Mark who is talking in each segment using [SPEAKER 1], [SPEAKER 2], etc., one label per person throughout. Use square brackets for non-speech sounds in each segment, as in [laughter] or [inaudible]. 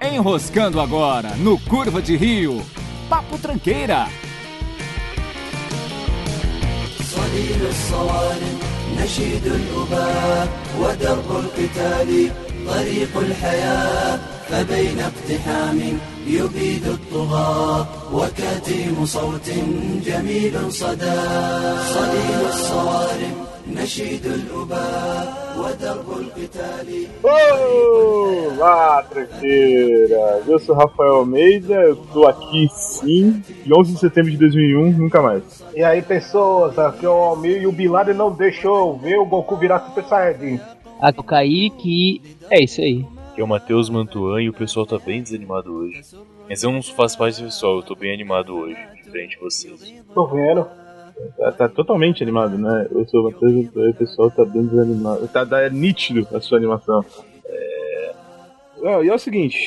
[SPEAKER 1] Enroscando agora no Curva de Rio. Papo Tranqueira.
[SPEAKER 2] صليل الصوارم نشيد الأباء ودرب القتال طريق الحياة فبين اقتحام يبيد الطغاة وكتيم صوت جميل صدى صليل الصوارم نشيد الأباء ودرب القتال
[SPEAKER 3] Olá, tranqueira! Eu sou Rafael Almeida, eu tô aqui sim, de 11 de setembro de 2001, nunca mais.
[SPEAKER 4] E aí, pessoas, aqui é o Almir e o Bin Laden não deixou eu ver o Goku virar Super Saiyajin.
[SPEAKER 5] Aqui é o Kaique. É isso aí.
[SPEAKER 6] que é o Matheus Mantuan e o pessoal tá bem desanimado hoje. Mas eu não faço parte do pessoal, eu tô bem animado hoje, diferente de vocês.
[SPEAKER 4] Tô vendo.
[SPEAKER 3] Tá, tá totalmente animado, né? Eu sou o Matheus o pessoal tá bem desanimado. Tá, tá nítido a sua animação. É... Ah, e é o seguinte,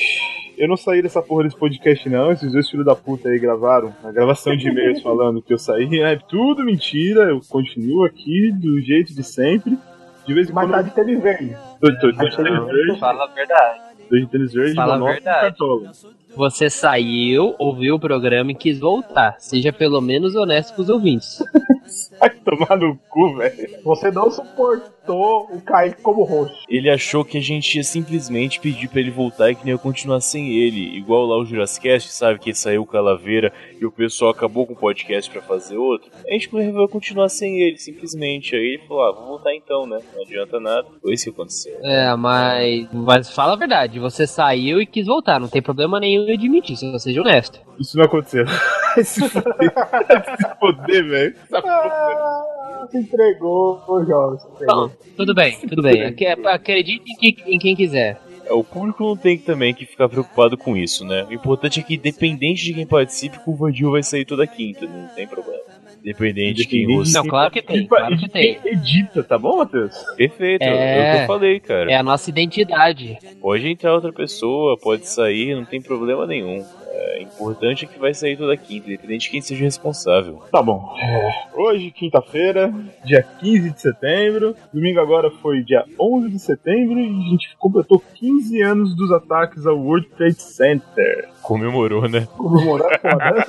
[SPEAKER 3] eu não saí dessa porra desse podcast não, esses dois filhos da puta aí gravaram a gravação de e-mails [laughs] falando que eu saí, é tudo mentira, eu continuo aqui do jeito de sempre. De vez em
[SPEAKER 4] Mas
[SPEAKER 3] quando
[SPEAKER 4] tá de tênis verde.
[SPEAKER 3] tô, tô, tô de tênis verde,
[SPEAKER 5] Fala a verdade.
[SPEAKER 3] tô de tênis verde,
[SPEAKER 5] Fala a verdade.
[SPEAKER 3] cartola.
[SPEAKER 5] Você saiu, ouviu o programa e quis voltar. Seja pelo menos honesto com os ouvintes. [laughs]
[SPEAKER 3] Vai tomar no cu, velho.
[SPEAKER 4] Você não suportou o Kaique como roxo.
[SPEAKER 6] Ele achou que a gente ia simplesmente pedir pra ele voltar e que nem eu continuar sem ele. Igual lá o Jurassic Cast, sabe? Que saiu o Calaveira e o pessoal acabou com o podcast pra fazer outro. A gente resolveu continuar sem ele, simplesmente. Aí ele falou, ah, vou voltar então, né? Não adianta nada. Foi isso que aconteceu.
[SPEAKER 5] É, mas. Mas fala a verdade. Você saiu e quis voltar. Não tem problema nenhum em admitir, se você seja honesto.
[SPEAKER 3] Isso não aconteceu. Vai se foder, Vai se foder, velho.
[SPEAKER 4] Ah, se entregou, ô Jorge. se entregou.
[SPEAKER 5] Bom, tudo bem, tudo bem. Ac- Acredite em, que- em quem quiser.
[SPEAKER 6] É, O público não tem também que ficar preocupado com isso, né? O importante é que, independente de quem participe, o Vandil vai sair toda quinta, não tem problema. Independente de quem você.
[SPEAKER 5] Não, claro que tem, claro que tem.
[SPEAKER 3] quem edita, tá bom, Matheus?
[SPEAKER 6] Perfeito, é...
[SPEAKER 5] É.
[SPEAKER 6] o que eu falei, cara.
[SPEAKER 5] É a nossa identidade.
[SPEAKER 6] Pode entrar outra pessoa, pode sair, não tem problema nenhum. É importante é que vai sair toda quinta, independente de quem seja responsável.
[SPEAKER 3] Tá bom. É, Hoje, quinta-feira, dia 15 de setembro. Domingo agora foi dia 11 de setembro e a gente completou 15 anos dos ataques ao World Trade Center.
[SPEAKER 6] Comemorou, né?
[SPEAKER 4] Comemorar é foda.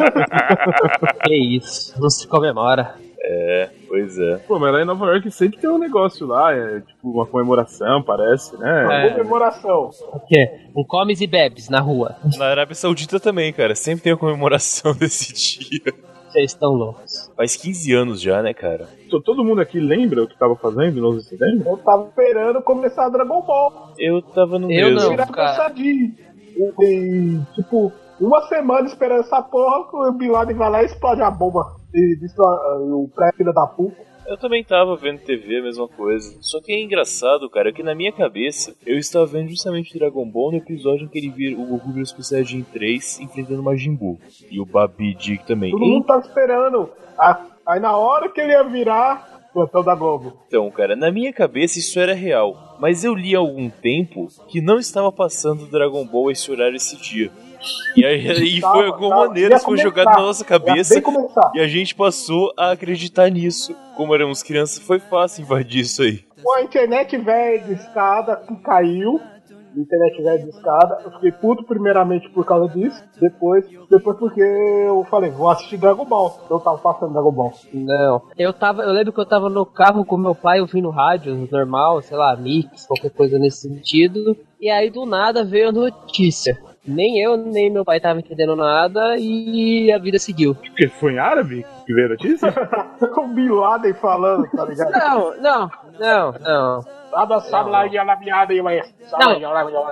[SPEAKER 4] [laughs]
[SPEAKER 5] Que isso, não se comemora.
[SPEAKER 6] Pois é.
[SPEAKER 3] Pô, mas lá em Nova York sempre tem um negócio lá, é tipo uma comemoração, parece, né?
[SPEAKER 5] É.
[SPEAKER 4] Comemoração.
[SPEAKER 5] O quê? Um comes e bebes na rua.
[SPEAKER 6] Na Arábia Saudita também, cara. Sempre tem a comemoração [laughs] desse dia.
[SPEAKER 5] Vocês estão loucos.
[SPEAKER 6] Faz 15 anos já, né, cara?
[SPEAKER 3] To- Todo mundo aqui lembra o que tava fazendo no 11 de setembro?
[SPEAKER 4] Eu tava esperando começar Dragon Ball.
[SPEAKER 6] Eu tava no
[SPEAKER 5] Eu
[SPEAKER 6] mesmo.
[SPEAKER 5] não.
[SPEAKER 4] Virar
[SPEAKER 5] cara.
[SPEAKER 4] Saiyajin. E, e, tipo, uma semana esperando essa porra, que o Bin Laden vai lá e explode a bomba. E destrói ah, o pré-filha da puta.
[SPEAKER 6] Eu também tava vendo TV, a mesma coisa. Só que é engraçado, cara, que na minha cabeça eu estava vendo justamente Dragon Ball no episódio em que ele vira o Goku vira o Super Saiyajin 3 enfrentando o Majin Buu. E o Babi Dick também.
[SPEAKER 4] Todo mundo tava esperando. Ah, Aí na hora que ele ia virar, plantão da Globo.
[SPEAKER 6] Então, cara, na minha cabeça isso era real. Mas eu li há algum tempo que não estava passando Dragon Ball esse horário esse dia. E aí e foi de alguma maneira foi jogado na nossa cabeça e a gente passou a acreditar nisso. Como éramos crianças, foi fácil invadir isso aí.
[SPEAKER 4] A internet velha de escada que caiu. Internet velha de escada. Eu fiquei puto primeiramente por causa disso. Depois, depois porque eu falei, vou assistir Dragon Ball. Eu tava passando Dragon Ball.
[SPEAKER 5] Não. Eu tava, eu lembro que eu tava no carro com meu pai ouvindo rádio normal, sei lá, mix, qualquer coisa nesse sentido. E aí do nada veio a notícia. Nem eu, nem meu pai tava entendendo nada e a vida seguiu.
[SPEAKER 3] Porque foi em árabe que veio a notícia? [laughs]
[SPEAKER 4] o Bin Laden falando, tá ligado?
[SPEAKER 5] Não, não, não, não.
[SPEAKER 4] Nada sabe lá de alameada aí, mas.
[SPEAKER 5] Não.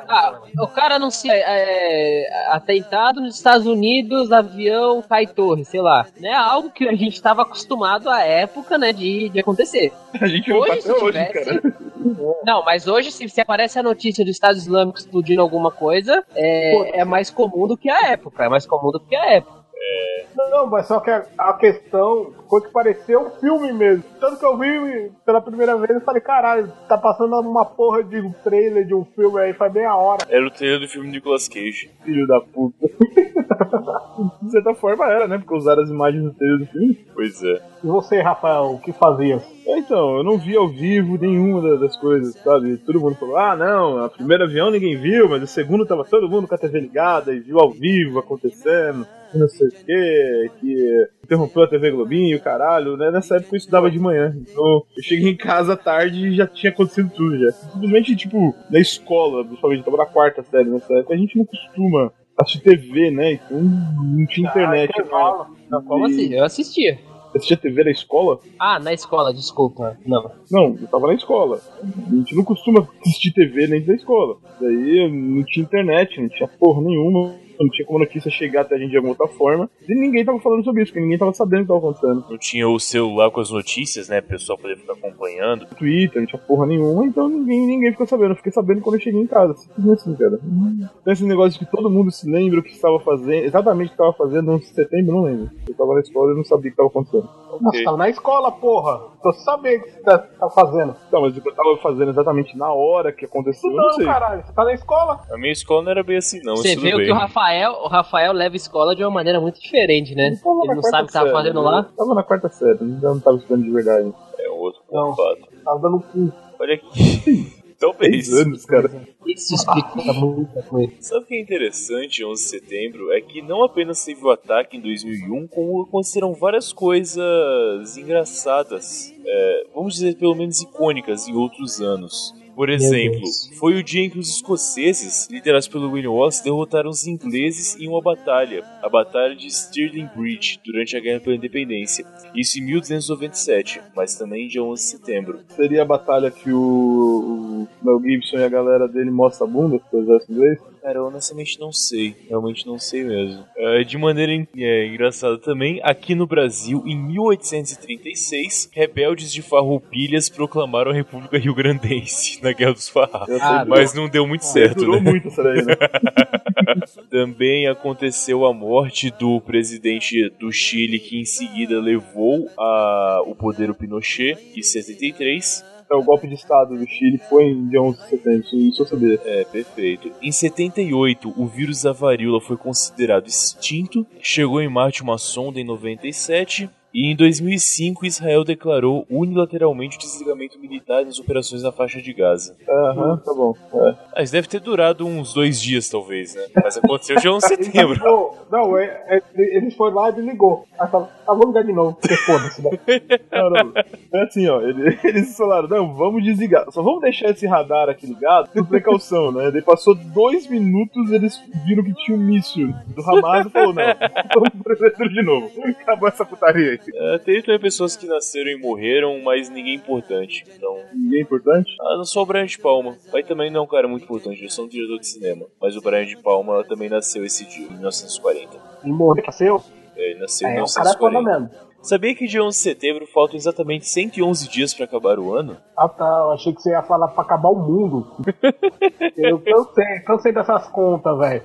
[SPEAKER 5] Ah, o cara anuncia é, atentado nos Estados Unidos, avião cai torre, sei lá. Né? Algo que a gente estava acostumado à época, né, de, de acontecer.
[SPEAKER 3] A gente não tá
[SPEAKER 5] Hoje, se
[SPEAKER 3] até hoje,
[SPEAKER 5] tivesse-
[SPEAKER 3] cara.
[SPEAKER 5] Não, mas hoje, se, se aparece a notícia do Estado Islâmico explodindo alguma coisa, é, é mais comum do que a época. É mais comum do que a época.
[SPEAKER 4] Não, mas só que a, a questão foi que pareceu um filme mesmo. Tanto que eu vi pela primeira vez e falei, caralho, tá passando uma porra de um trailer de um filme aí faz meia hora.
[SPEAKER 6] Era o trailer do filme Nicolas Cage.
[SPEAKER 3] Filho da puta. [laughs] De certa forma era, né? Porque usaram as imagens do trailer do filme.
[SPEAKER 6] Pois é.
[SPEAKER 4] E você, Rafael, o que fazia?
[SPEAKER 3] É, Então, eu não vi ao vivo nenhuma da- das coisas, sabe? Todo mundo falou, ah, não, a primeira avião ninguém viu, mas o segundo tava todo mundo com a TV ligada e viu ao vivo acontecendo, e não sei o quê, que interrompeu a TV Globinho, caralho, né? Nessa época eu estudava de manhã, então eu cheguei em casa à tarde e já tinha acontecido tudo já. Simplesmente, tipo, na escola, principalmente, eu tava na quarta série nessa época, a gente não costuma assistir TV, né? Então não tinha internet.
[SPEAKER 4] Ah, intervalo.
[SPEAKER 5] Não, como
[SPEAKER 3] E-
[SPEAKER 5] assim? Eu assistia.
[SPEAKER 3] Assistia TV na escola?
[SPEAKER 5] Ah, na escola, desculpa. Não.
[SPEAKER 3] Não, eu tava na escola. A gente não costuma assistir TV dentro da escola. Daí não tinha internet, não tinha porra nenhuma. Não tinha como a notícia chegar até a gente de alguma outra forma. E ninguém tava falando sobre isso, porque ninguém tava sabendo o que tava acontecendo.
[SPEAKER 6] Não tinha o celular com as notícias, né? Pro pessoal poder ficar acompanhando.
[SPEAKER 3] Twitter, não tinha porra nenhuma, então ninguém, ninguém ficou sabendo. Eu fiquei sabendo quando eu cheguei em casa. Simplesmente assim, cara. Então esse negócio de que todo mundo se lembra o que estava fazendo, exatamente o que estava fazendo no setembro, eu não lembro. Eu tava na escola e não sabia o que estava acontecendo.
[SPEAKER 4] Nossa, tava na escola, porra. Tô sabendo o que você tá, tá fazendo.
[SPEAKER 3] Então, mas o que eu tava fazendo exatamente na hora que aconteceu, eu não
[SPEAKER 4] Não,
[SPEAKER 3] sei.
[SPEAKER 4] caralho, você tá na escola.
[SPEAKER 6] A minha escola não era bem assim, não.
[SPEAKER 5] Você
[SPEAKER 6] mas
[SPEAKER 5] vê
[SPEAKER 6] bem.
[SPEAKER 5] que o Rafael, o Rafael leva a escola de uma maneira muito diferente, né? Ele não sabe o que tava
[SPEAKER 3] série,
[SPEAKER 5] fazendo lá.
[SPEAKER 3] Tava na quarta série, ainda não tava estudando de verdade.
[SPEAKER 6] É outro
[SPEAKER 4] Não.
[SPEAKER 6] fato.
[SPEAKER 4] Tava dando um cu.
[SPEAKER 6] Olha aqui. [laughs] Talvez.
[SPEAKER 3] 10 anos, cara.
[SPEAKER 5] Isso explica muita coisa.
[SPEAKER 6] Sabe o que é interessante 11 de setembro? É que não apenas teve o ataque em 2001, como aconteceram várias coisas engraçadas, é, vamos dizer pelo menos icônicas em outros anos. Por exemplo, foi o dia em que os escoceses, liderados pelo William Wallace, derrotaram os ingleses em uma batalha, a Batalha de Stirling Bridge, durante a Guerra pela Independência. Isso em 1297, mas também dia 11 de setembro.
[SPEAKER 3] Seria a batalha que o, o Mel Gibson e a galera dele mostra a bunda pro exército inglês?
[SPEAKER 6] Cara, eu honestamente não sei. Realmente não sei mesmo. É, de maneira é, engraçada também, aqui no Brasil, em 1836, rebeldes de Farroupilhas proclamaram a República Rio Grandense [laughs] na Guerra dos Farrapos.
[SPEAKER 5] Ah,
[SPEAKER 6] Mas não deu muito certo,
[SPEAKER 3] durou
[SPEAKER 6] né?
[SPEAKER 3] muito essa daí, né? [laughs]
[SPEAKER 6] Também aconteceu a morte do presidente do Chile, que em seguida levou a, o poder o Pinochet, em 73.
[SPEAKER 3] Então, o golpe de estado do Chile foi em dia 11 de setembro, isso eu sabia.
[SPEAKER 6] É, perfeito. Em 78, o vírus da varíola foi considerado extinto. Chegou em Marte uma sonda em 97. E em 2005, Israel declarou unilateralmente o desligamento militar das operações na faixa de Gaza.
[SPEAKER 3] Aham, tá bom. É.
[SPEAKER 6] Ah, isso deve ter durado uns dois dias, talvez, né? Mas aconteceu já em [laughs] setembro.
[SPEAKER 4] Não, não é, é, eles foram lá e desligou. Aí falaram, ah, vamos ligar de novo, porque foda-se, né?
[SPEAKER 3] Não, não. É assim, ó, ele- [laughs] eles falaram, não, vamos desligar. Só vamos deixar esse radar aqui ligado por precaução, né? Daí passou dois minutos, eles viram que tinha um míssil do Hamas e falou, não, [laughs] vamos exército de novo. Acabou essa putaria aí.
[SPEAKER 6] É, teve também pessoas que nasceram e morreram, mas ninguém importante. Então,
[SPEAKER 3] Ninguém é importante?
[SPEAKER 6] ah, não só o Brian de Palma. Pai também não é um cara muito importante, eu sou um diretor de cinema. Mas o Brian de Palma também nasceu esse dia, em 1940.
[SPEAKER 4] E morreu, nasceu.
[SPEAKER 6] É, ele nasceu em
[SPEAKER 4] É, o cara é
[SPEAKER 6] 1940.
[SPEAKER 4] mesmo.
[SPEAKER 6] Sabia que dia 11 de setembro faltam exatamente 111 dias pra acabar o ano?
[SPEAKER 4] Ah tá, eu achei que você ia falar pra acabar o mundo. [laughs] eu cansei, cansei dessas contas, velho.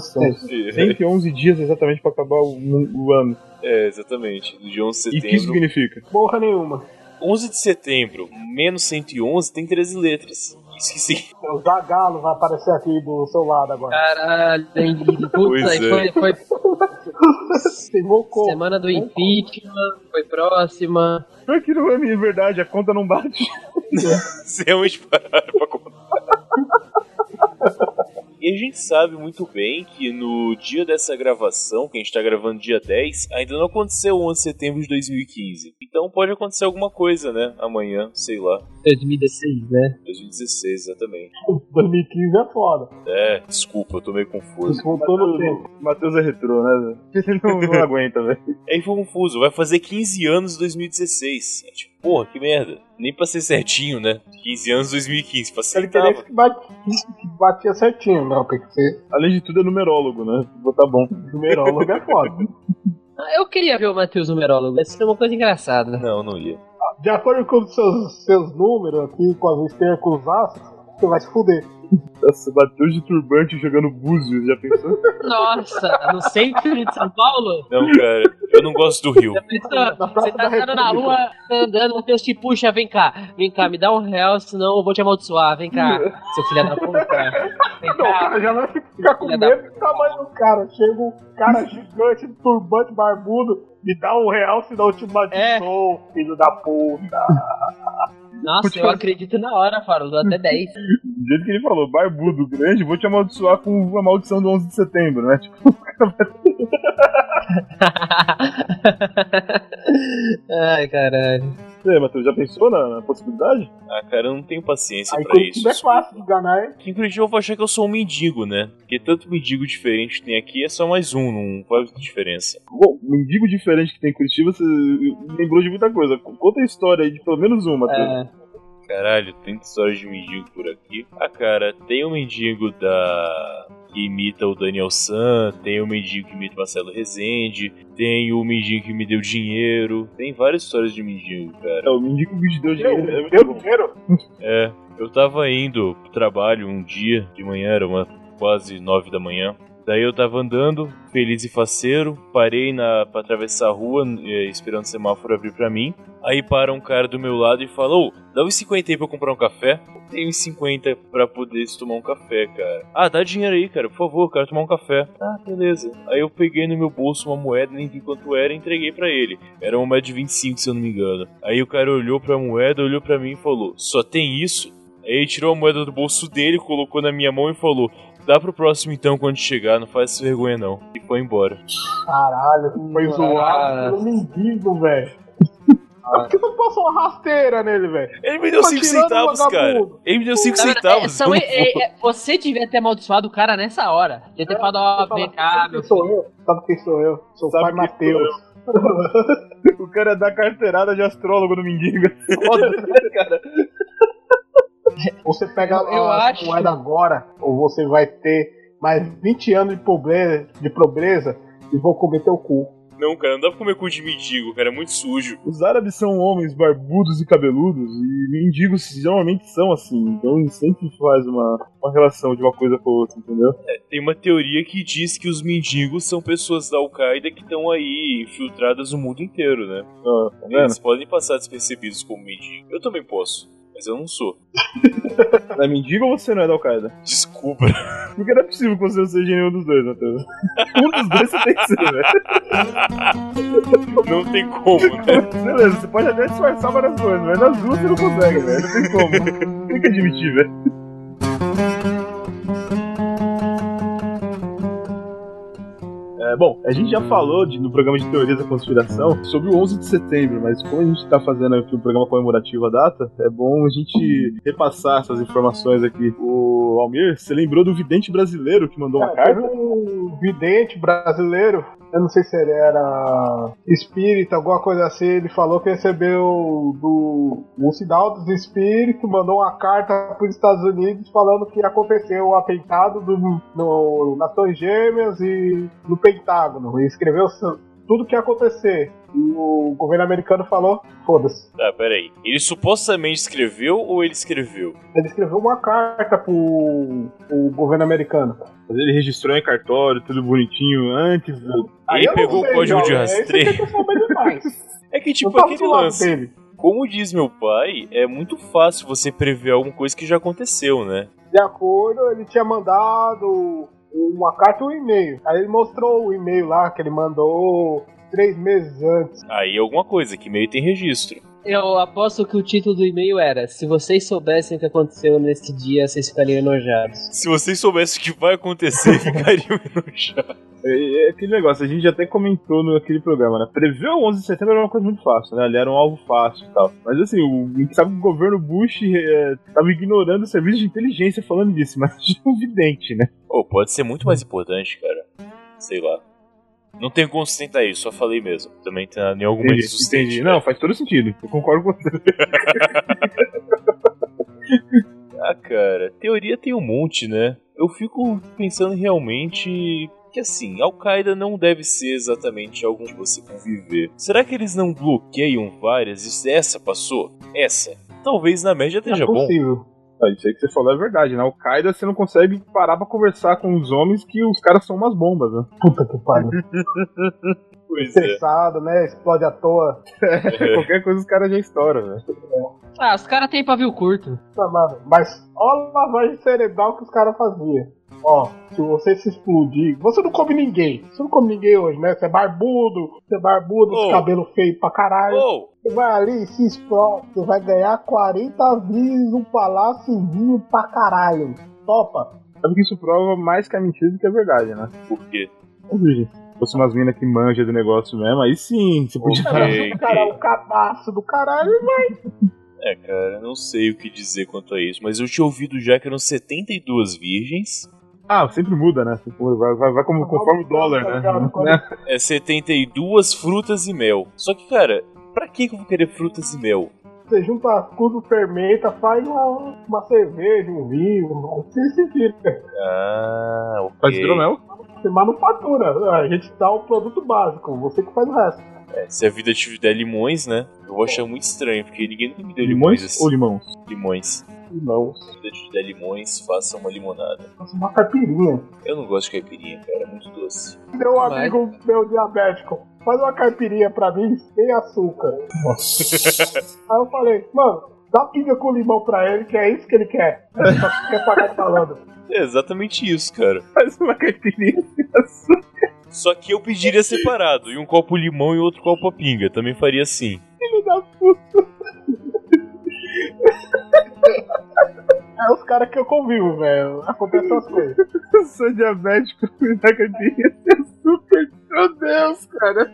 [SPEAKER 4] Sei.
[SPEAKER 3] 111 dias exatamente pra acabar o, o ano.
[SPEAKER 6] É, exatamente. Do dia 11 de
[SPEAKER 3] E o que isso
[SPEAKER 6] setembro.
[SPEAKER 3] significa?
[SPEAKER 4] Porra nenhuma.
[SPEAKER 6] 11 de setembro menos 111 tem 13 letras. Esqueci.
[SPEAKER 4] O Zagalo vai aparecer aqui do seu lado agora.
[SPEAKER 5] Caralho, Putz, [laughs] aí
[SPEAKER 6] é.
[SPEAKER 5] foi, foi semana do impeachment, foi próxima.
[SPEAKER 3] Que não é minha verdade, a conta não bate. [laughs]
[SPEAKER 6] Vocês realmente pararam pra. E a gente sabe muito bem que no dia dessa gravação, que a gente tá gravando dia 10, ainda não aconteceu o 11 de setembro de 2015. Então pode acontecer alguma coisa, né? Amanhã, sei lá.
[SPEAKER 5] 2016, né?
[SPEAKER 6] 2016, exatamente. [laughs]
[SPEAKER 4] 2015 é foda.
[SPEAKER 6] É, desculpa, eu tô meio confuso.
[SPEAKER 4] No tempo.
[SPEAKER 3] Matheus é retrô, né? velho? [laughs] Ele não, não [laughs] aguenta, velho.
[SPEAKER 6] Aí foi confuso, vai fazer 15 anos em 2016. É tipo, porra, que merda. Nem pra ser certinho, né? 15 anos em 2015, pra
[SPEAKER 4] Ele
[SPEAKER 6] ser
[SPEAKER 4] queria que bate- que batia certinho, não, tem que ser
[SPEAKER 3] Além de tudo, é numerólogo, né? Tá bom.
[SPEAKER 4] numerólogo é foda.
[SPEAKER 5] Ah, Eu queria ver o Matheus numerólogo, vai ser uma coisa engraçada.
[SPEAKER 6] Não, não ia.
[SPEAKER 4] De acordo com os seus, seus números aqui, com as estrelas, com os astros, você vai se fuder.
[SPEAKER 3] Nossa, bateu de turbante jogando búzios, já pensou?
[SPEAKER 5] Nossa, no centro de São Paulo?
[SPEAKER 6] Não, cara, eu não gosto do Rio.
[SPEAKER 5] Já pensou?
[SPEAKER 4] Praça
[SPEAKER 5] Você tá
[SPEAKER 4] da
[SPEAKER 5] andando na rua, tá andando, o Deus te puxa, vem cá, vem cá, me dá um real, senão eu vou te amaldiçoar, vem cá, seu filho da puta. Vem
[SPEAKER 4] Não, o
[SPEAKER 5] cá.
[SPEAKER 4] cara já vai ficar com medo do tamanho do cara. Chega um cara gigante, turbante, barbudo, me dá um real, senão eu te amaldiçoo, filho da puta.
[SPEAKER 5] Nossa, eu acredito na hora, Faro, dou até 10. [laughs]
[SPEAKER 3] Do jeito que ele falou, barbudo, grande, vou te amaldiçoar com a maldição do 11 de setembro, né? [laughs] Tipo, [laughs]
[SPEAKER 5] Ai, caralho.
[SPEAKER 3] você, Matheus, já pensou na, na possibilidade?
[SPEAKER 6] Ah, cara, eu não tenho paciência
[SPEAKER 4] Aí
[SPEAKER 6] pra
[SPEAKER 4] quando
[SPEAKER 6] isso.
[SPEAKER 4] tiver fácil de enganar, hein?
[SPEAKER 6] Que inclusive eu vou achar que eu sou um mendigo, né? Porque tanto mendigo diferente que tem aqui é só mais um, não faz muita diferença.
[SPEAKER 3] Bom, mendigo diferente que tem em Curitiba, você lembrou de muita coisa. Conta a história aí de pelo menos uma, Matheus.
[SPEAKER 5] É,
[SPEAKER 6] Caralho, tem história de mendigo por aqui. Ah, cara, tem o mendigo da. que imita o Daniel San, tem o mendigo que imita o Marcelo Rezende, tem o mendigo que me deu dinheiro. Tem várias histórias de mendigo, cara.
[SPEAKER 3] É, o mendigo que te deu dinheiro. é muito
[SPEAKER 4] Deu
[SPEAKER 3] bom.
[SPEAKER 4] dinheiro?
[SPEAKER 6] É, eu tava indo pro trabalho um dia de manhã, era uma, quase nove da manhã. Daí eu tava andando, feliz e faceiro, parei na, pra atravessar a rua, eh, esperando o semáforo abrir pra mim. Aí para um cara do meu lado e fala: Ô, dá uns 50 aí eu comprar um café. Tem uns 50 pra poder tomar um café, cara. Ah, dá dinheiro aí, cara, por favor, quero tomar um café. Ah, beleza. Aí eu peguei no meu bolso uma moeda, nem vi quanto era e entreguei pra ele. Era uma moeda de 25, se eu não me engano. Aí o cara olhou pra moeda, olhou pra mim e falou: Só tem isso? Aí ele tirou a moeda do bolso dele, colocou na minha mão e falou: Dá pro próximo então quando chegar, não faz vergonha não. E foi embora.
[SPEAKER 4] Caralho, foi zoado pelo mendigo, velho. [laughs] Por que não passou uma rasteira nele, velho?
[SPEAKER 6] Ele me deu
[SPEAKER 4] Tá
[SPEAKER 6] 5
[SPEAKER 4] tirando
[SPEAKER 6] centavos, cara. Ele me deu 5
[SPEAKER 5] Na verdade,
[SPEAKER 6] centavos.
[SPEAKER 5] é, são- é- é- é- você devia ter amaldiçoado o cara nessa hora. Devia ter falado, ó, vem cá,
[SPEAKER 4] sabe
[SPEAKER 5] meu
[SPEAKER 4] quem sou eu? Sabe quem sou eu? Sou o pai Mateus. [laughs]
[SPEAKER 3] O cara dá carteirada de astrólogo no mendigo. Foda, cara?
[SPEAKER 4] Ou [laughs] você pega
[SPEAKER 5] Eu- eu
[SPEAKER 4] a
[SPEAKER 5] acho-
[SPEAKER 4] moeda agora, ou você vai ter mais 20 anos de pobreza, de pobreza e vou comer teu cu.
[SPEAKER 6] Não, cara, não dá pra comer cu de mendigo, cara, é muito sujo.
[SPEAKER 3] Os árabes são homens barbudos e cabeludos, e mendigos geralmente são assim, então sempre faz uma, uma relação de uma coisa com a outra, entendeu?
[SPEAKER 6] Tem uma teoria que diz que os mendigos são pessoas da Al-Qaeda que estão aí infiltradas no mundo inteiro, né?
[SPEAKER 3] Ah, tá?
[SPEAKER 6] Eles podem passar despercebidos como mendigo. Eu também posso, mas eu não sou. [laughs]
[SPEAKER 3] É mendigo ou você não é da Al-Qaeda?
[SPEAKER 6] Desculpa. [laughs]
[SPEAKER 3] Porque não é possível que você não seja nenhum dos dois, Matheus. Um dos dois você tem que ser, velho.
[SPEAKER 6] Não tem como, né?
[SPEAKER 3] Beleza, você pode até disfarçar várias coisas, mas nas duas você não consegue, velho. Não tem como. Tem que admitir, velho. É, bom, a gente já falou de- no programa de Teorias da Conspiração sobre o 11 de setembro, mas como a gente tá fazendo aqui um programa comemorativo à data, é bom a gente repassar essas informações aqui. O Almir, você lembrou do vidente brasileiro que mandou uma
[SPEAKER 4] Cara,
[SPEAKER 3] carta?
[SPEAKER 4] um vidente brasileiro, eu não sei se ele era espírita, alguma coisa assim, ele falou que recebeu do um sinal dos espíritos, mandou uma carta para os Estados Unidos falando que aconteceu o atentado do, no, nas Torres Gêmeas e no Pentágono. E escreveu tudo o que ia acontecer. E o governo americano falou, foda-se.
[SPEAKER 6] Tá, peraí. Ele supostamente escreveu ou ele escreveu?
[SPEAKER 4] Ele escreveu uma carta pro, pro governo americano.
[SPEAKER 3] Mas ele registrou em cartório, tudo bonitinho, antes do...
[SPEAKER 4] Aí
[SPEAKER 6] Ele pegou o código de [laughs]
[SPEAKER 4] é que
[SPEAKER 6] rastreio.
[SPEAKER 4] quero saber demais.
[SPEAKER 6] É que tipo
[SPEAKER 4] do
[SPEAKER 6] aquele lance.
[SPEAKER 4] dele.
[SPEAKER 6] Como diz meu pai, é muito fácil você prever alguma coisa que já aconteceu, né?
[SPEAKER 4] De acordo, ele tinha mandado uma carta e um e-mail. Aí ele mostrou o e-mail lá que ele mandou três meses antes.
[SPEAKER 6] Aí é alguma coisa que meio tem registro.
[SPEAKER 5] Eu aposto que o título do e-mail era: Se vocês soubessem o que aconteceu nesse dia, vocês ficariam enojados.
[SPEAKER 6] Se vocês soubessem o que vai acontecer, [laughs] ficariam enojados.
[SPEAKER 3] É, é aquele negócio, a gente até comentou naquele programa, né? Prever o 11 de setembro era uma coisa muito fácil, né? Ele era um alvo fácil e tal. Mas assim, o, a gente sabe que o governo Bush é, tava ignorando o serviço de inteligência falando disso, mas [laughs] de um vidente, né?
[SPEAKER 6] Pô, pode ser muito mais importante, cara. Sei lá. Não tenho como sustentar isso, só falei mesmo. Também tem nenhum argumento
[SPEAKER 3] Entendi,
[SPEAKER 6] sustente.
[SPEAKER 3] entendi.
[SPEAKER 6] né?
[SPEAKER 3] Não, faz todo sentido. Eu concordo com você. [laughs]
[SPEAKER 6] Ah, cara, teoria tem um monte, né? Eu fico pensando realmente que assim, Al-Qaeda não deve ser exatamente algo de você conviver. Será que eles não bloqueiam várias e essa passou? Essa? Talvez na média
[SPEAKER 4] É
[SPEAKER 6] esteja bom.
[SPEAKER 4] possível.
[SPEAKER 3] Ah, Isso aí que você falou é verdade, né? O Qaeda você não consegue parar pra conversar com os homens que os caras são umas bombas, né?
[SPEAKER 4] Puta que pariu. [laughs]
[SPEAKER 6] Pois é.
[SPEAKER 4] Estressado, né? Explode à toa. [laughs]
[SPEAKER 3] Qualquer coisa os caras já estouram, velho.
[SPEAKER 5] Ah, os caras têm pavio curto.
[SPEAKER 4] Tá. Mas olha a lavagem cerebral que os caras faziam. Ó, se você se explodir, você não come ninguém. Você não come ninguém hoje, né? Você é barbudo, você é barbudo,
[SPEAKER 6] Oh.
[SPEAKER 4] cabelo feio pra caralho.
[SPEAKER 6] Oh,
[SPEAKER 4] Você vai ali e se explode, você vai ganhar 40 vezes um palácio em vinho pra caralho. Topa.
[SPEAKER 3] Sabe que isso prova mais que a mentira do que a verdade, né?
[SPEAKER 6] por quê?
[SPEAKER 3] Ô, Virgem, Se fosse umas minas que manja do negócio mesmo, aí sim, você podia.
[SPEAKER 6] Ok,
[SPEAKER 4] O cara é
[SPEAKER 6] ok.
[SPEAKER 4] um cabaço do caralho, vai.
[SPEAKER 6] É, cara, não sei o que dizer quanto a isso, mas eu tinha ouvido já que eram 72 virgens,
[SPEAKER 3] Ah, sempre muda, né? Muda. Vai, vai, vai como, conforme o dólar, né? né?
[SPEAKER 6] é 72 frutas e mel. Só que, cara, pra que que eu vou querer frutas e mel?
[SPEAKER 4] Você junta tudo, fermenta, faz uma, uma cerveja, um vinho, você se vira.
[SPEAKER 6] Ah, ok.
[SPEAKER 3] Faz hidromel?
[SPEAKER 4] Você manufatura. A gente dá o produto básico, você que faz o resto.
[SPEAKER 6] É, se a vida te der limões, né? Eu vou achar muito estranho, porque ninguém nunca me deu
[SPEAKER 3] Limões
[SPEAKER 6] limões. assim.
[SPEAKER 3] ou limões?
[SPEAKER 6] Limões.
[SPEAKER 4] Não,
[SPEAKER 6] Se a vida te der limões, faça uma limonada.
[SPEAKER 4] faça uma caipirinha.
[SPEAKER 6] Eu não gosto de caipirinha, cara, é muito doce.
[SPEAKER 4] Meu amigo meu diabético, faz uma caipirinha pra mim sem açúcar. Aí eu falei, mano, dá pinga com limão pra ele, que é isso que ele quer. Ele só quer pagar falando.
[SPEAKER 6] É exatamente isso, cara.
[SPEAKER 3] Faz uma caipirinha.
[SPEAKER 6] Só que eu pediria separado, e um copo limão e outro copo a pinga. Também faria assim.
[SPEAKER 4] Filho da puta. É os caras que eu convivo, velho. Acontecem as coisas.
[SPEAKER 3] Eu sou diabético e da caipirinha açúcar. Meu Deus, cara.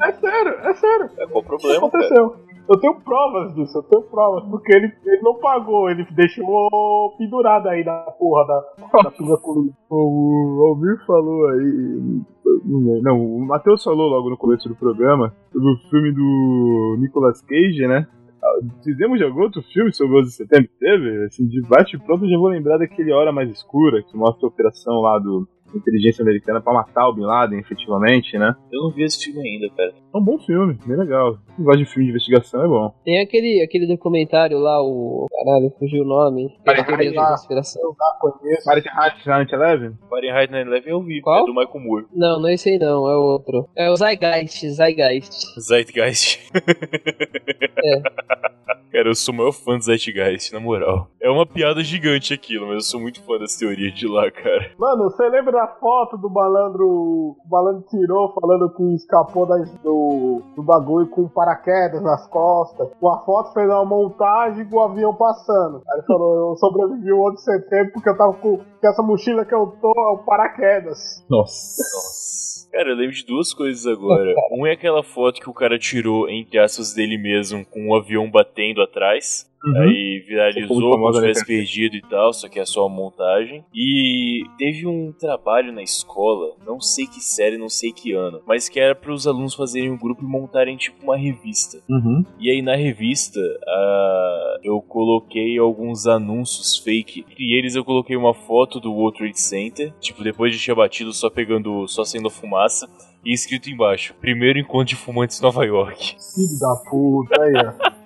[SPEAKER 4] É sério, é sério.
[SPEAKER 6] É qual o
[SPEAKER 4] Isso
[SPEAKER 6] problema, cara?
[SPEAKER 4] Eu tenho provas disso, eu tenho provas, porque ele, ele não pagou, ele deixou pendurado aí na porra da, da pinga limão.
[SPEAKER 3] O Almir falou aí. Não, o Matheus falou logo no começo do programa sobre o filme do Nicolas Cage, né? Fizemos de algum outro filme sobre o 11 de setembro que teve? Assim, de bate pronto eu já vou lembrar daquele Hora Mais Escura, que mostra a operação lá do da inteligência americana pra matar o Bin Laden, efetivamente, né?
[SPEAKER 6] Eu não vi esse filme ainda, cara.
[SPEAKER 3] É um bom filme, bem legal. Quem gosta de filme de investigação é bom.
[SPEAKER 5] Tem aquele, aquele documentário lá, o. Caralho, fugiu o nome.
[SPEAKER 3] Fahrenheit
[SPEAKER 5] da conspiração.
[SPEAKER 4] Eu já conheço.
[SPEAKER 3] Fahrenheit 911?
[SPEAKER 6] Fahrenheit 9/11 eu vi,
[SPEAKER 5] Qual?
[SPEAKER 6] é do Michael Moore.
[SPEAKER 5] Não, não é esse aí não, é outro. É o Zeitgeist, Zeitgeist.
[SPEAKER 6] Zeitgeist.
[SPEAKER 5] É. [laughs]
[SPEAKER 6] Cara, eu sou o maior fã do Zeitgeist, na moral. É uma piada gigante aquilo, mas eu sou muito fã dessa teoria de lá, cara.
[SPEAKER 4] Mano, você lembra da foto do malandro. O malandro tirou falando que escapou da- do, do bagulho com paraquedas nas costas? Com a foto fez uma montagem com o avião passando. Aí ele falou: Eu sobrevivi o 11 de setembro porque eu tava com, com essa mochila que eu tô, é o paraquedas.
[SPEAKER 3] Nossa.
[SPEAKER 6] Nossa. Cara, eu lembro de duas coisas agora. [laughs] Um é aquela foto que o cara tirou, entre aspas, dele mesmo, com um avião batendo atrás. Aí
[SPEAKER 3] Ficou
[SPEAKER 6] viralizou como se tivesse perdido e tal, só que é só uma montagem. E teve um trabalho na escola, não sei que série, não sei que ano, mas que era para os alunos fazerem um grupo e montarem tipo uma revista.
[SPEAKER 3] Uhum.
[SPEAKER 6] E aí na revista eu coloquei alguns anúncios fake. E eles eu coloquei uma foto do World Trade Center, tipo, depois de tinha batido só pegando, só sendo fumaça. E escrito embaixo, primeiro encontro de fumantes em Nova York.
[SPEAKER 4] Filho da puta, aí, ó. [laughs]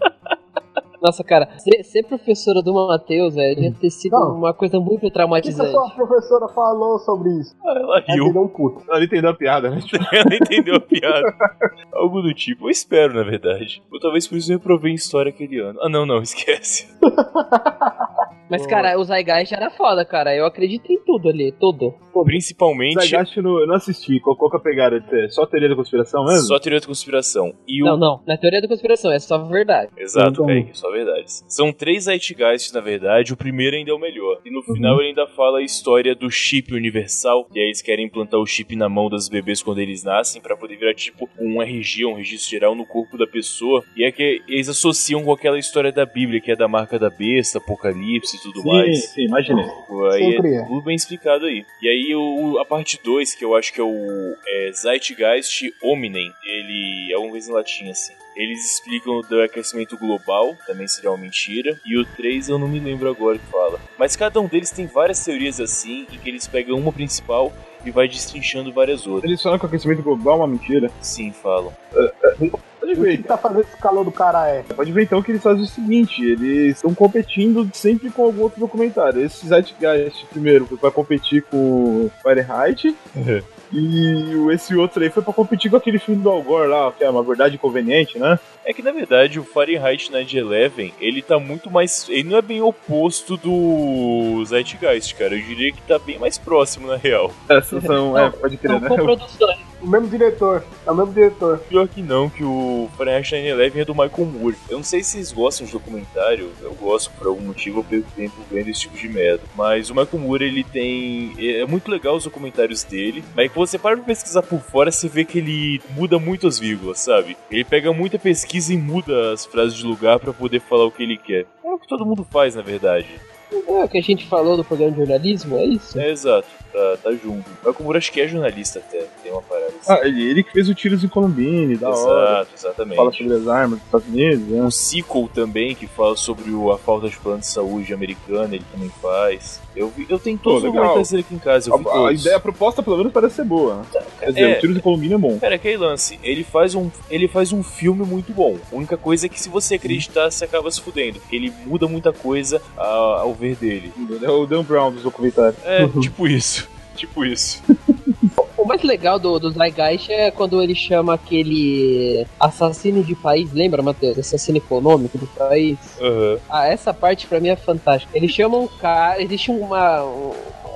[SPEAKER 5] Nossa, cara, ser, ser professora do Matheus, velho, devia ter sido
[SPEAKER 4] Não.
[SPEAKER 5] uma coisa muito
[SPEAKER 4] O que, que a
[SPEAKER 5] traumatizante.
[SPEAKER 4] sua professora falou sobre isso?
[SPEAKER 6] Ah, ela riu,
[SPEAKER 4] ele é um puto.
[SPEAKER 3] Ali entendeu a piada, né? [laughs]
[SPEAKER 6] ela entendeu a piada. [laughs] Algo do tipo, eu espero, na verdade. Ou talvez por isso eu reprovei em história aquele ano. Ah, não, não, esquece. [laughs]
[SPEAKER 5] Mas, cara, o Zeitgeist era foda, cara. Eu acredito em tudo ali, tudo.
[SPEAKER 6] Principalmente,
[SPEAKER 3] Zeitgeist eu não, eu não assisti. Qual, qual que é a pegada de ser? Só teoria da conspiração mesmo?
[SPEAKER 6] só teoria da conspiração. E o
[SPEAKER 5] Não, não. Na teoria da conspiração, é só verdade.
[SPEAKER 6] Exato,
[SPEAKER 4] Então-
[SPEAKER 6] Kaique, só verdades. São três Zeitgeists, na verdade, o primeiro ainda é o melhor. E no final ele ainda fala a história do chip universal, e aí eles querem implantar o chip na mão das bebês quando eles nascem, pra poder virar tipo um RG, um registro geral no corpo da pessoa. E é que eles associam com aquela história da Bíblia, que é da marca da besta, Apocalipse e tudo
[SPEAKER 3] Sim,
[SPEAKER 6] mais.
[SPEAKER 3] sim, imaginei.
[SPEAKER 6] Aí
[SPEAKER 4] Sempre
[SPEAKER 6] é
[SPEAKER 4] é.
[SPEAKER 6] tudo bem explicado aí. E aí o, a parte 2, que eu acho que é o é, Zeitgeist Hominem, ele é uma coisa em latim assim. Eles explicam do aquecimento global, também seria uma mentira. E o 3 eu não me lembro agora que fala. Mas cada um deles tem várias teorias assim, em que eles pegam uma principal e vai destrinchando várias outras.
[SPEAKER 3] Eles falam que o aquecimento global é uma mentira.
[SPEAKER 6] Sim, falam.
[SPEAKER 3] Eu pode
[SPEAKER 4] O que,
[SPEAKER 3] ver.
[SPEAKER 4] que tá fazendo esse calor do cara é?
[SPEAKER 3] Pode ver então que eles fazem o seguinte: eles estão competindo sempre com algum outro documentário. Esse Zeitgeist primeiro pra competir com Fahrenheit. [laughs] E o- esse outro aí foi pra competir com aquele filme do Al Gore lá, que é uma verdade inconveniente, né?
[SPEAKER 6] É que na verdade o Fahrenheit 9/11 ele tá muito mais. Ele não é bem oposto do Zeitgeist, cara. Eu diria que tá bem mais próximo na real.
[SPEAKER 3] Essas são, é, pode crer,
[SPEAKER 5] São
[SPEAKER 3] né?
[SPEAKER 5] coproduções.
[SPEAKER 4] O mesmo diretor. É o mesmo diretor.
[SPEAKER 6] Pior que não, que o Fahrenheit 9/11 é do Michael Moore. Eu não sei se vocês gostam de documentário, eu gosto por algum motivo, eu perco tempo vendo esse tipo de merda. Mas o Michael Moore, ele tem. É muito legal os documentários dele, mas que você para pra pesquisar por fora, você vê que ele muda muito as vírgulas, sabe? Ele pega muita pesquisa e muda as frases de lugar pra poder falar o que ele quer. É o que todo mundo faz, na verdade.
[SPEAKER 5] É o que a gente falou do programa de jornalismo, é isso?
[SPEAKER 6] É exato, tá, tá junto. O Moore acho que é jornalista até, tem uma parada assim.
[SPEAKER 3] Ah, ele, ele que fez o Tiros em Columbine, da hora.
[SPEAKER 6] Exato, exatamente.
[SPEAKER 3] Fala sobre as armas dos Estados Unidos, né?
[SPEAKER 6] Um sequel também que fala sobre o- a falta de plano de saúde americana, ele também faz. Eu, vi, eu tenho todos
[SPEAKER 3] Pô,
[SPEAKER 6] os documentários dele aqui em casa, eu vi
[SPEAKER 3] A, a
[SPEAKER 6] todos.
[SPEAKER 3] ideia, a proposta pelo menos parece ser boa. né? Quer dizer,
[SPEAKER 6] É.
[SPEAKER 3] o Tiros em Columbine é bom.
[SPEAKER 6] Cara, aquele lance, ele faz, um, ele faz um filme muito bom. A única coisa é que se você acreditar, você acaba se fudendo, porque ele muda muita coisa a- ao ver dele.
[SPEAKER 3] É o Dan Brown dos documentários.
[SPEAKER 6] É, tipo isso. [laughs] Tipo isso.
[SPEAKER 5] O mais legal do, do Zeitgeist é quando ele chama aquele assassino de país, lembra, Matheus? Assassino econômico do país.
[SPEAKER 6] Aham.
[SPEAKER 5] Ah, essa parte pra mim é fantástica. Eles chamam um cara, existe uma.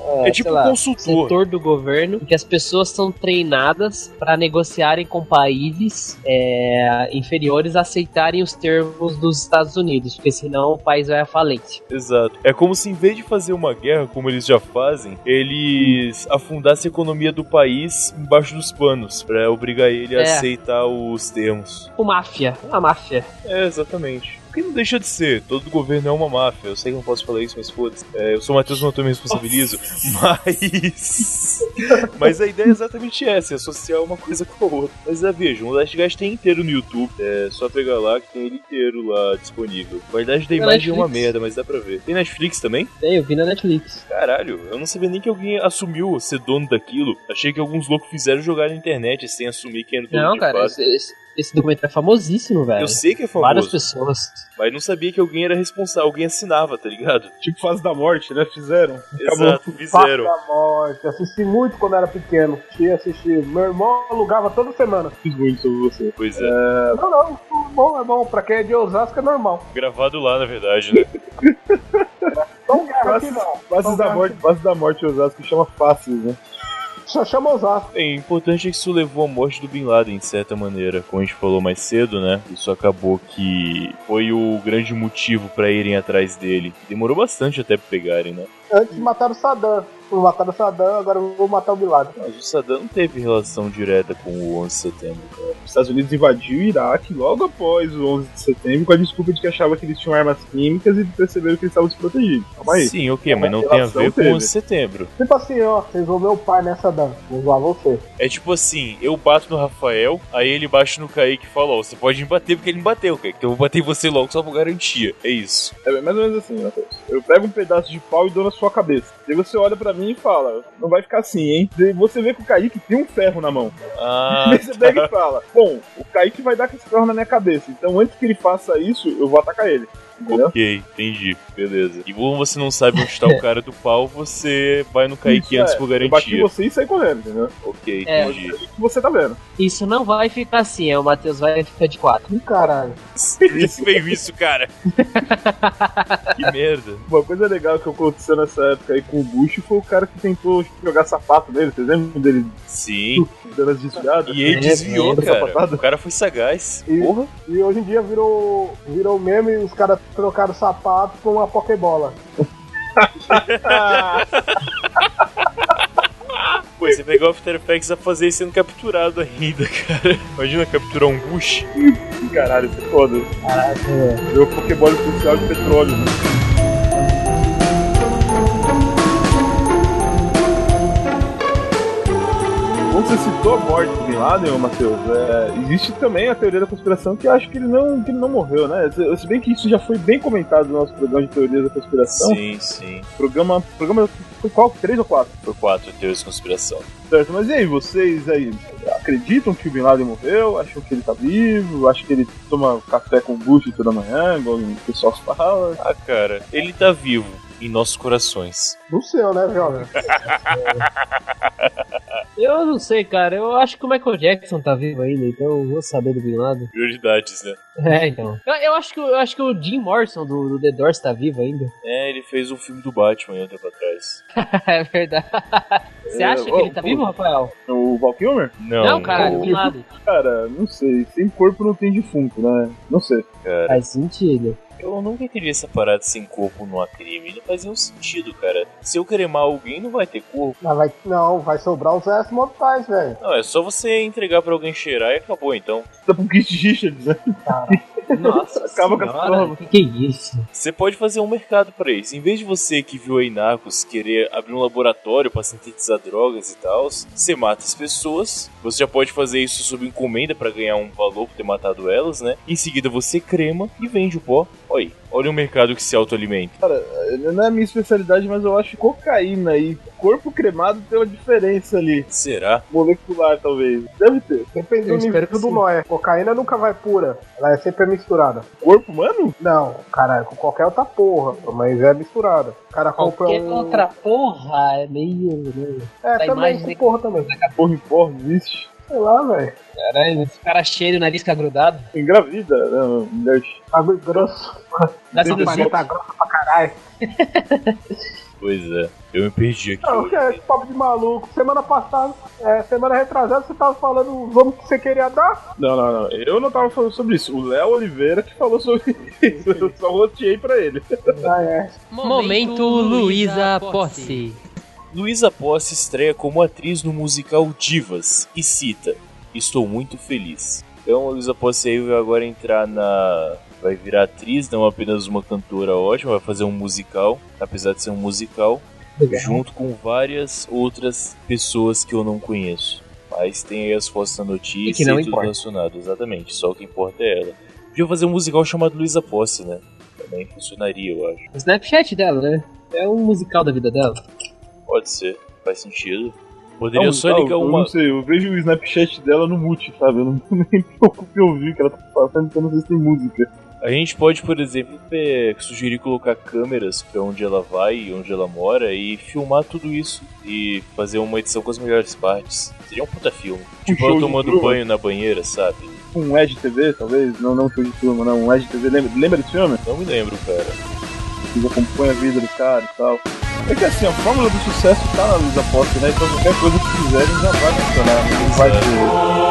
[SPEAKER 5] Um,
[SPEAKER 6] É tipo um
[SPEAKER 5] lá,
[SPEAKER 6] consultor.
[SPEAKER 5] setor do governo que as pessoas são treinadas para negociarem com países é, inferiores a aceitarem os termos dos Estados Unidos, porque senão o país vai à falência.
[SPEAKER 6] Exato. É como se em vez de fazer uma guerra, como eles já fazem, eles afundassem a economia do país embaixo dos panos, pra obrigar ele a
[SPEAKER 5] É.
[SPEAKER 6] aceitar os termos.
[SPEAKER 5] O máfia, a máfia.
[SPEAKER 6] É, exatamente. Porque não deixa de ser, todo governo é uma máfia. Eu sei que não posso falar isso, mas foda-se. É, eu sou o Matheus, não me responsabilizo. Mas. [laughs] mas a ideia é exatamente essa: é associar uma coisa com a outra. Mas é, vejam, o Last Guys tem inteiro no YouTube. É só pegar lá que tem ele inteiro lá disponível. A qualidade da imagem é uma merda, mas dá pra ver. Tem Netflix também?
[SPEAKER 5] Tem, eu vi na Netflix.
[SPEAKER 6] Caralho, eu não sabia nem que alguém assumiu ser dono daquilo. Achei que alguns loucos fizeram jogar na internet sem assumir quem era o dono
[SPEAKER 5] Não, cara, esse, esse- esse documento é famosíssimo, velho.
[SPEAKER 6] Eu sei que é
[SPEAKER 5] Várias
[SPEAKER 6] famoso,
[SPEAKER 5] pessoas.
[SPEAKER 6] mas não sabia que alguém era responsável, alguém assinava, tá ligado?
[SPEAKER 3] Tipo fase da morte, né? Fizeram. Acabou.
[SPEAKER 6] Exato,
[SPEAKER 4] Fato
[SPEAKER 6] fizeram.
[SPEAKER 4] da morte. Assisti muito quando era pequeno. Tinha assistido. Meu irmão alugava toda semana.
[SPEAKER 3] Fiz muito sobre você.
[SPEAKER 6] Pois é,
[SPEAKER 4] Não, não, é bom, é bom. Pra quem é de Osasco é normal.
[SPEAKER 6] gravado lá, na verdade, né?
[SPEAKER 4] Não guerra aqui não.
[SPEAKER 3] fases da morte, fases da morte Osasco que chama Faces, né?
[SPEAKER 4] Só chama Osasco.
[SPEAKER 6] Bem, o importante é que isso levou à morte do Bin Laden, de certa maneira. Como a gente falou mais cedo, né? Isso acabou que foi o grande motivo pra irem atrás dele. Demorou bastante até pegarem, né?
[SPEAKER 4] Antes mataram o Saddam. Mataram o Saddam, agora eu vou matar o Bin Laden.
[SPEAKER 6] Mas o Saddam não teve relação direta com o 11 de setembro, cara.
[SPEAKER 3] Os Estados Unidos invadiu o Iraque logo após o 11 de setembro com a desculpa de que achava que eles tinham armas químicas e perceberam que eles estavam desprotegidos. Calma aí.
[SPEAKER 6] Sim, ok, mas não tem a ver com o
[SPEAKER 3] teve.
[SPEAKER 6] 11 de setembro.
[SPEAKER 4] Tipo assim, ó, vocês vão meu pai nessa Dan. Vou zoar você.
[SPEAKER 6] É tipo assim, eu bato no Rafael, aí ele bate no Kaique e fala, ó, você pode me bater porque ele me bateu, Kaique. Então eu vou bater em você logo só por garantia. É isso.
[SPEAKER 3] É mais ou menos assim, Matheus. Eu pego um pedaço de pau e dou na sua cabeça. E você olha pra mim e fala, não vai ficar assim, hein? E você vê que o Kaique tem um ferro na mão.
[SPEAKER 6] Ah, [laughs]
[SPEAKER 3] Aí você pega e fala, bom, o Kaique vai dar com esse ferro na minha cabeça. Então antes que ele faça isso, eu vou atacar ele. Entendeu?
[SPEAKER 6] ok, entendi, beleza. E como você não sabe onde tá o [laughs] cara do pau, você vai no Kaique
[SPEAKER 3] Isso,
[SPEAKER 6] antes
[SPEAKER 3] é.
[SPEAKER 6] por
[SPEAKER 3] Eu bati
[SPEAKER 6] garantia.
[SPEAKER 3] você e saí correndo, entendeu?
[SPEAKER 6] Ok,
[SPEAKER 5] É.
[SPEAKER 6] entendi.
[SPEAKER 3] É você tá vendo.
[SPEAKER 5] Isso não vai ficar assim, é, o Matheus vai ficar de quatro.
[SPEAKER 4] Ih, caralho.
[SPEAKER 6] Isso veio isso, cara. [laughs] que merda.
[SPEAKER 3] Uma coisa legal que aconteceu nessa época aí com o Bush foi o cara que tentou jogar sapato nele. Vocês lembram dele
[SPEAKER 6] Sim.
[SPEAKER 3] dando as desviadas?
[SPEAKER 6] E ele
[SPEAKER 5] É,
[SPEAKER 6] desviou,
[SPEAKER 3] é,
[SPEAKER 6] cara. O cara foi sagaz.
[SPEAKER 4] E-
[SPEAKER 6] Porra.
[SPEAKER 4] E hoje em dia virou, virou meme e os caras trocaram sapato por uma Pokébola. [laughs]
[SPEAKER 6] Pô, você pegar o After Effects a fazer isso sendo capturado ainda, cara. Imagina capturar um Bush.
[SPEAKER 3] Caralho, isso é foda.
[SPEAKER 5] Caraca,
[SPEAKER 3] Meu Pokébola especial de petróleo. Né? Você citou a morte do Bin Laden, Matheus, é, existe também a teoria da conspiração que acha que ele não, que ele não morreu, né? Se bem que isso já foi bem comentado no nosso programa de teorias da conspiração.
[SPEAKER 6] Sim, sim.
[SPEAKER 3] Programa, programa foi qual? Três ou quatro?
[SPEAKER 6] Foi quatro teorias de conspiração.
[SPEAKER 3] Certo, mas e aí, vocês aí? acreditam que o Bin Laden morreu, acham que ele tá vivo, acham que ele toma café com bucho toda manhã, igual o pessoal fala.
[SPEAKER 6] Ah, cara, ele tá vivo em nossos corações.
[SPEAKER 4] No seu, né, jovem? [laughs]
[SPEAKER 5] Eu não sei, cara. Eu acho que o Michael Jackson tá vivo ainda, então eu vou saber do Bin Laden.
[SPEAKER 6] Prioridades, né?
[SPEAKER 5] É, então. Eu, eu acho, que, eu acho que o Jim Morrison do, do The Doors tá vivo ainda.
[SPEAKER 6] É, ele fez um filme do Batman um tempo atrás. [laughs]
[SPEAKER 5] é verdade. Você
[SPEAKER 3] É,
[SPEAKER 5] acha que
[SPEAKER 3] ô,
[SPEAKER 5] ele tá
[SPEAKER 3] pô.
[SPEAKER 5] vivo, Rafael?
[SPEAKER 3] O Val Kilmer?
[SPEAKER 6] Não,
[SPEAKER 5] Não, cara,
[SPEAKER 3] o-
[SPEAKER 5] Bin Laden.
[SPEAKER 3] Cara, não sei. Sem corpo não tem defunto, né? Não sei.
[SPEAKER 6] cara.
[SPEAKER 5] Faz sentido.
[SPEAKER 6] Eu nunca entendi essa parada sem corpo numa crime. Não faz nenhum sentido, cara. Se eu cremar alguém, não vai ter corpo.
[SPEAKER 4] Mas vai, não, vai sobrar os restos mortais, velho.
[SPEAKER 6] Não, é só você entregar pra alguém cheirar e acabou, então.
[SPEAKER 3] Tá com Kit Richards, né?
[SPEAKER 5] Nossa [laughs]
[SPEAKER 3] Acaba com a
[SPEAKER 5] senhora,
[SPEAKER 3] prova.
[SPEAKER 5] que que é isso?
[SPEAKER 6] Você pode fazer um mercado pra isso. Em vez de você que viu aí Narcos querer abrir um laboratório pra sintetizar drogas e tal, você mata as pessoas. Você já pode fazer isso sob encomenda pra ganhar um valor por ter matado elas, né? Em seguida você crema e vende o pó. Olha aí, olha um mercado que se autoalimenta.
[SPEAKER 3] Não é a minha especialidade, mas eu acho que cocaína e corpo cremado tem uma diferença ali.
[SPEAKER 6] Será?
[SPEAKER 3] Molecular, talvez. Deve ter.
[SPEAKER 4] Depende
[SPEAKER 5] Eu
[SPEAKER 4] do
[SPEAKER 5] espero
[SPEAKER 4] nível
[SPEAKER 5] que
[SPEAKER 4] do. Noé. Cocaína nunca vai pura. Ela é sempre misturada.
[SPEAKER 3] Corpo humano?
[SPEAKER 4] Não, cara, com qualquer outra porra. Mas é misturada. O cara compra
[SPEAKER 5] Qualquer
[SPEAKER 4] um.
[SPEAKER 5] outra porra é meio. meio-
[SPEAKER 4] É,
[SPEAKER 5] da
[SPEAKER 4] também
[SPEAKER 5] imagem de-
[SPEAKER 4] porra também.
[SPEAKER 3] Porra em porra, existe.
[SPEAKER 4] Sei lá, velho.
[SPEAKER 5] Caralho, esse cara cheio, nariz tá grudado.
[SPEAKER 3] Engravida, né? Mulher
[SPEAKER 4] Bagulho grosso.
[SPEAKER 5] Dá
[SPEAKER 3] pessoa-
[SPEAKER 4] Tá grossa pra caralho. [laughs]
[SPEAKER 6] Pois é, eu me perdi aqui.
[SPEAKER 4] Não, que é esse papo de maluco. Semana passada, é, semana retrasada, você tava falando vamos que você queria dar?
[SPEAKER 3] Não, não, não. Eu não tava falando sobre isso. O Léo Oliveira que falou sobre isso. Eu só roteei pra ele.
[SPEAKER 4] Ah, é.
[SPEAKER 5] Momento Luísa Posse.
[SPEAKER 6] Luísa Posse estreia como atriz no musical Divas e cita: Estou muito feliz. Então a Luísa Posse aí vai agora entrar na. Vai virar atriz, não apenas uma cantora ótima, vai fazer um musical, apesar de ser um musical, junto com várias outras pessoas que eu não conheço. Mas tem aí as fotos na notícia
[SPEAKER 5] E que não
[SPEAKER 6] tudo
[SPEAKER 5] importa.
[SPEAKER 6] relacionado, exatamente. Só o que importa é ela. Podia fazer um musical chamado Luísa Posse, né? Também funcionaria, eu acho.
[SPEAKER 5] O Snapchat dela, né? É um musical da vida dela.
[SPEAKER 6] Pode ser, faz sentido. Poderia
[SPEAKER 3] Não,
[SPEAKER 6] só ligar
[SPEAKER 3] eu
[SPEAKER 6] uma.
[SPEAKER 3] não sei, eu vejo o Snapchat dela no mute, sabe? Eu não [laughs] nem me preocupo em ouvir que ela tá porque eu não sei se tem música.
[SPEAKER 6] A gente pode, por exemplo, pe- sugerir colocar câmeras pra onde ela vai e onde ela mora e filmar tudo isso e fazer uma edição com as melhores partes. Seria um puta filme. Tipo
[SPEAKER 3] show
[SPEAKER 6] ela tomando banho na banheira, sabe?
[SPEAKER 3] Um Edge TV, talvez? Não, não show de turma, não. Um Edge TV, lembra, lembra desse filme?
[SPEAKER 6] Não me lembro, cara.
[SPEAKER 3] Acompanha a vida do cara e tal. É que assim, a fórmula do sucesso tá na luz aposta, né? Então qualquer coisa que fizerem já vai funcionar. Não vai ter.